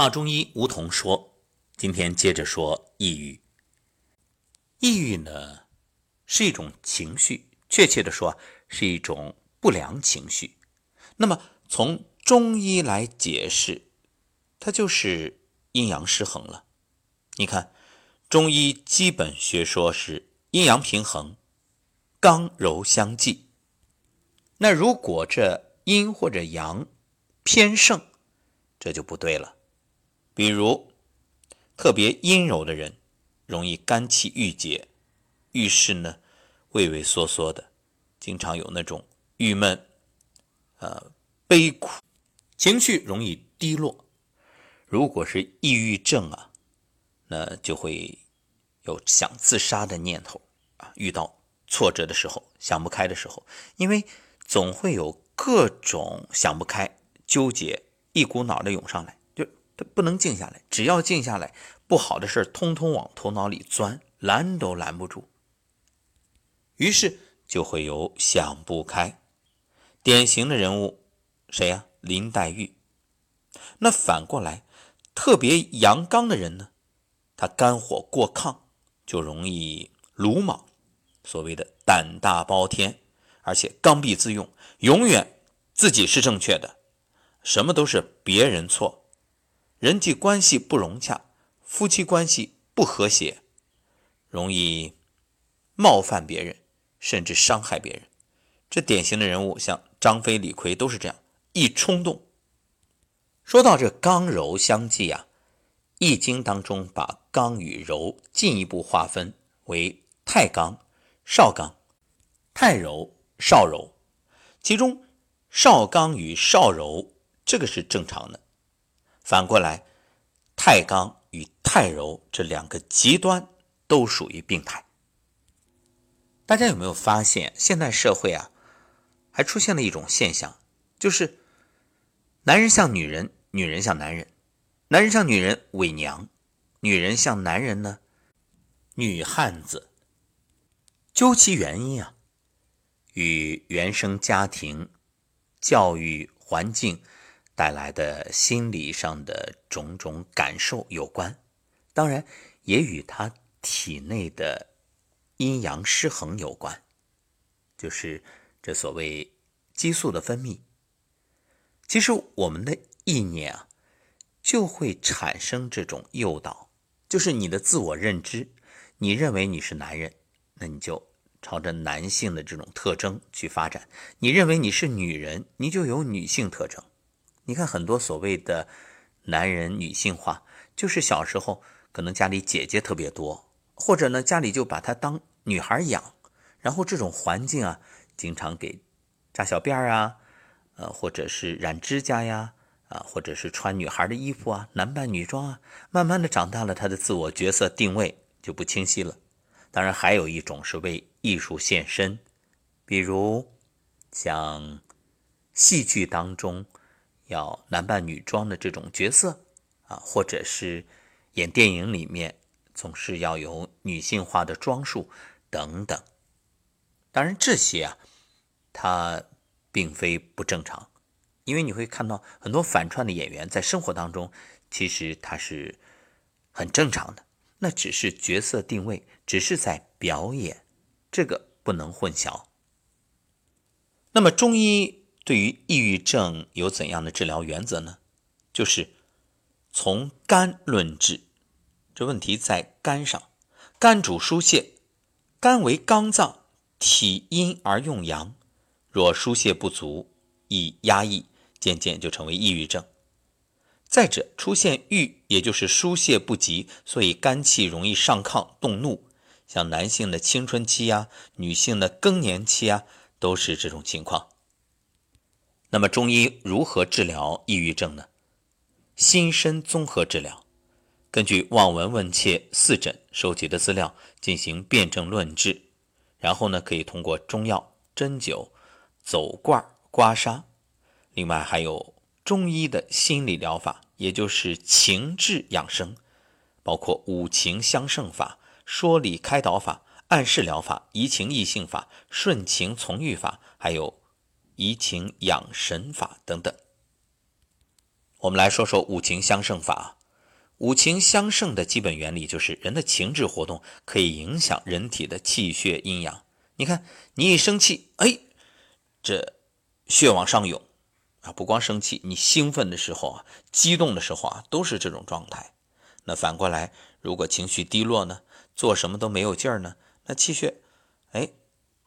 大中医吴桐说：“今天接着说抑郁。抑郁呢，是一种情绪，确切的说，是一种不良情绪。那么从中医来解释，它就是阴阳失衡了。你看，中医基本学说是阴阳平衡，刚柔相济。那如果这阴或者阳偏盛，这就不对了。”比如，特别阴柔的人，容易肝气郁结，遇事呢畏畏缩缩的，经常有那种郁闷、呃悲苦，情绪容易低落。如果是抑郁症啊，那就会有想自杀的念头啊。遇到挫折的时候，想不开的时候，因为总会有各种想不开、纠结，一股脑的涌上来。不能静下来，只要静下来，不好的事通通往头脑里钻，拦都拦不住。于是就会有想不开。典型的人物谁呀？林黛玉。那反过来，特别阳刚的人呢，他肝火过亢，就容易鲁莽，所谓的胆大包天，而且刚愎自用，永远自己是正确的，什么都是别人错。人际关系不融洽，夫妻关系不和谐，容易冒犯别人，甚至伤害别人。这典型的人物，像张飞、李逵都是这样，一冲动。说到这刚柔相济啊，《易经》当中把刚与柔进一步划分为太刚、少刚、太柔、少柔，其中少刚与少柔这个是正常的。反过来，太刚与太柔这两个极端都属于病态。大家有没有发现，现代社会啊，还出现了一种现象，就是男人像女人，女人像男人；男人像女人伪娘，女人像男人呢女汉子。究其原因啊，与原生家庭、教育环境。带来的心理上的种种感受有关，当然也与他体内的阴阳失衡有关，就是这所谓激素的分泌。其实我们的意念啊，就会产生这种诱导，就是你的自我认知，你认为你是男人，那你就朝着男性的这种特征去发展；你认为你是女人，你就有女性特征。你看很多所谓的男人女性化，就是小时候可能家里姐姐特别多，或者呢家里就把她当女孩养，然后这种环境啊，经常给扎小辫儿啊，呃，或者是染指甲呀，啊，或者是穿女孩的衣服啊，男扮女装啊，慢慢的长大了，他的自我角色定位就不清晰了。当然，还有一种是为艺术献身，比如像戏剧当中。要男扮女装的这种角色啊，或者是演电影里面总是要有女性化的装束等等。当然，这些啊，它并非不正常，因为你会看到很多反串的演员在生活当中，其实他是很正常的，那只是角色定位，只是在表演，这个不能混淆。那么中医。对于抑郁症有怎样的治疗原则呢？就是从肝论治，这问题在肝上。肝主疏泄，肝为刚脏，体阴而用阳，若疏泄不足，易压抑，渐渐就成为抑郁症。再者，出现郁，也就是疏泄不及，所以肝气容易上亢动怒。像男性的青春期呀，女性的更年期啊，都是这种情况。那么中医如何治疗抑郁症呢？心身综合治疗，根据望闻问切四诊收集的资料进行辨证论治，然后呢可以通过中药、针灸、走罐、刮痧，另外还有中医的心理疗法，也就是情志养生，包括五情相胜法、说理开导法、暗示疗法、移情易性法、顺情从欲法，还有。怡情养神法等等，我们来说说五情相胜法。五情相胜的基本原理就是，人的情志活动可以影响人体的气血阴阳。你看，你一生气，哎，这血往上涌啊！不光生气，你兴奋的时候啊，激动的时候啊，都是这种状态。那反过来，如果情绪低落呢，做什么都没有劲儿呢，那气血，哎，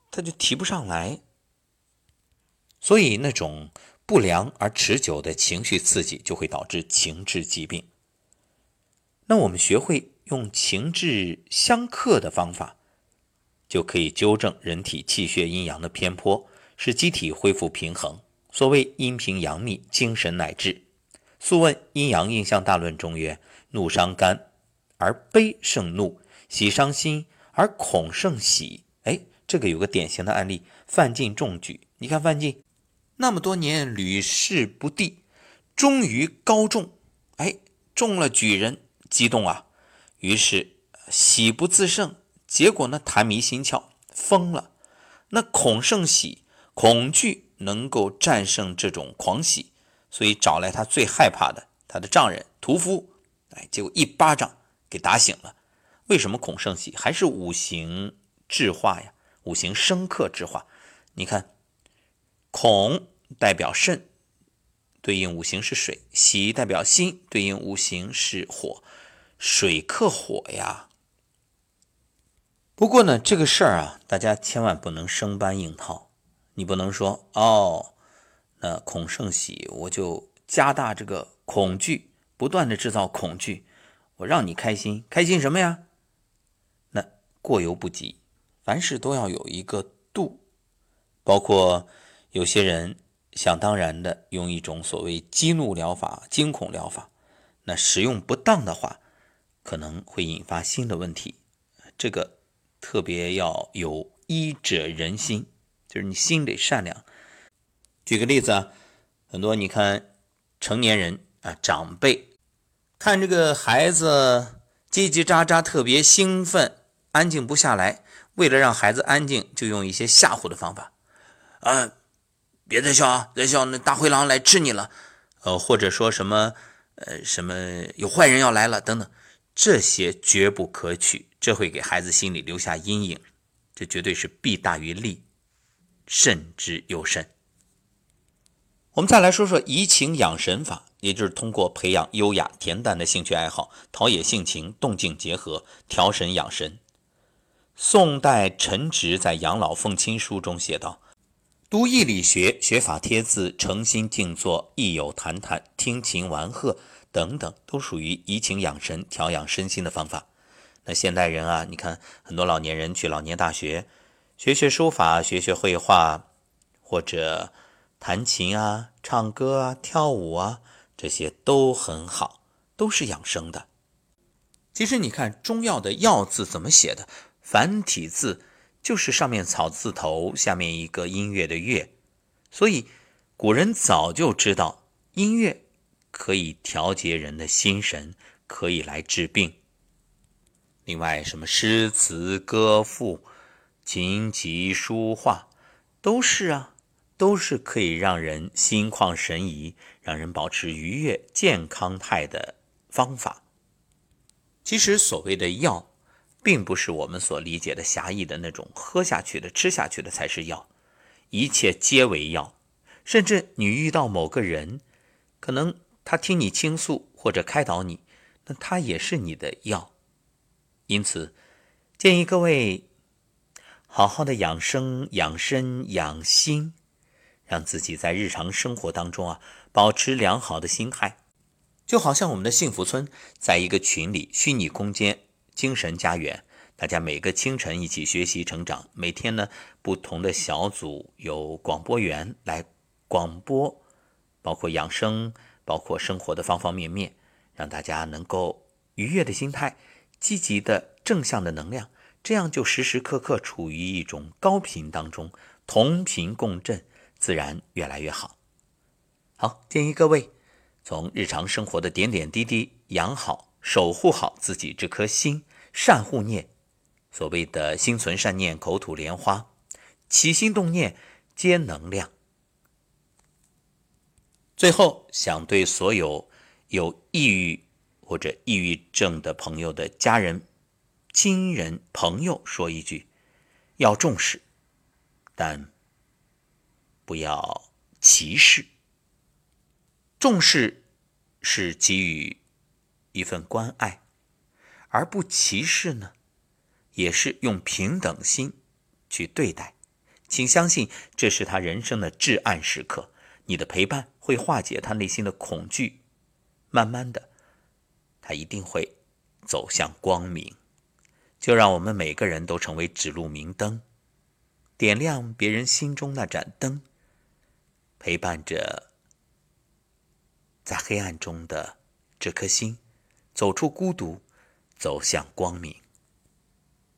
它就提不上来。所以，那种不良而持久的情绪刺激，就会导致情志疾病。那我们学会用情志相克的方法，就可以纠正人体气血阴阳的偏颇，使机体恢复平衡。所谓阴平阳秘，精神乃治。《素问·阴阳应象大论》中曰：“怒伤肝而悲胜怒，喜伤心而恐胜喜。”哎，这个有个典型的案例：范进中举。你看范进那么多年屡试不第，终于高中，哎，中了举人。激动啊，于是喜不自胜，结果呢痰迷心窍，疯了。那恐胜喜，恐惧能够战胜这种狂喜，所以找来他最害怕的他的丈人屠夫，哎，结果一巴掌给打醒了。为什么恐胜喜？还是五行制化呀？五行生克制化。你看，恐代表肾，对应五行是水；喜代表心，对应五行是火。水克火呀。不过呢，这个事儿啊，大家千万不能生搬硬套。你不能说哦，那恐胜喜，我就加大这个恐惧，不断的制造恐惧，我让你开心，开心什么呀？那过犹不及，凡事都要有一个度。包括有些人想当然的用一种所谓激怒疗法、惊恐疗法，那使用不当的话。可能会引发新的问题，这个特别要有医者仁心，就是你心得善良。举个例子啊，很多你看成年人啊长辈看这个孩子叽叽喳喳，特别兴奋，安静不下来，为了让孩子安静，就用一些吓唬的方法啊，别再笑啊，再笑那大灰狼来吃你了，呃，或者说什么呃什么有坏人要来了等等。这些绝不可取，这会给孩子心里留下阴影，这绝对是弊大于利，慎之又慎。我们再来说说怡情养神法，也就是通过培养优雅恬淡的兴趣爱好，陶冶性情，动静结合，调神养神。宋代陈植在《养老奉亲书》中写道：“读易理学，学法贴字，诚心静坐，益友谈谈，听琴玩鹤。”等等，都属于怡情养神、调养身心的方法。那现代人啊，你看很多老年人去老年大学学学书法、学学绘画，或者弹琴啊、唱歌啊、跳舞啊，这些都很好，都是养生的。其实你看中药的“药”字怎么写的？繁体字就是上面草字头，下面一个音乐的“乐”，所以古人早就知道音乐。可以调节人的心神，可以来治病。另外，什么诗词歌赋、琴棋书画，都是啊，都是可以让人心旷神怡、让人保持愉悦、健康态的方法。其实，所谓的药，并不是我们所理解的狭义的那种喝下去的、吃下去的才是药，一切皆为药。甚至你遇到某个人，可能。他听你倾诉或者开导你，那他也是你的药。因此，建议各位好好的养生、养身、养心，让自己在日常生活当中啊保持良好的心态。就好像我们的幸福村在一个群里，虚拟空间、精神家园，大家每个清晨一起学习成长。每天呢，不同的小组有广播员来广播，包括养生。包括生活的方方面面，让大家能够愉悦的心态、积极的正向的能量，这样就时时刻刻处于一种高频当中，同频共振，自然越来越好。好，建议各位从日常生活的点点滴滴养好、守护好自己这颗心，善护念。所谓的心存善念，口吐莲花，起心动念皆能量。最后，想对所有有抑郁或者抑郁症的朋友的家人、亲人、朋友说一句：要重视，但不要歧视。重视是给予一份关爱，而不歧视呢，也是用平等心去对待。请相信，这是他人生的至暗时刻。你的陪伴会化解他内心的恐惧，慢慢的，他一定会走向光明。就让我们每个人都成为指路明灯，点亮别人心中那盏灯，陪伴着在黑暗中的这颗心，走出孤独，走向光明。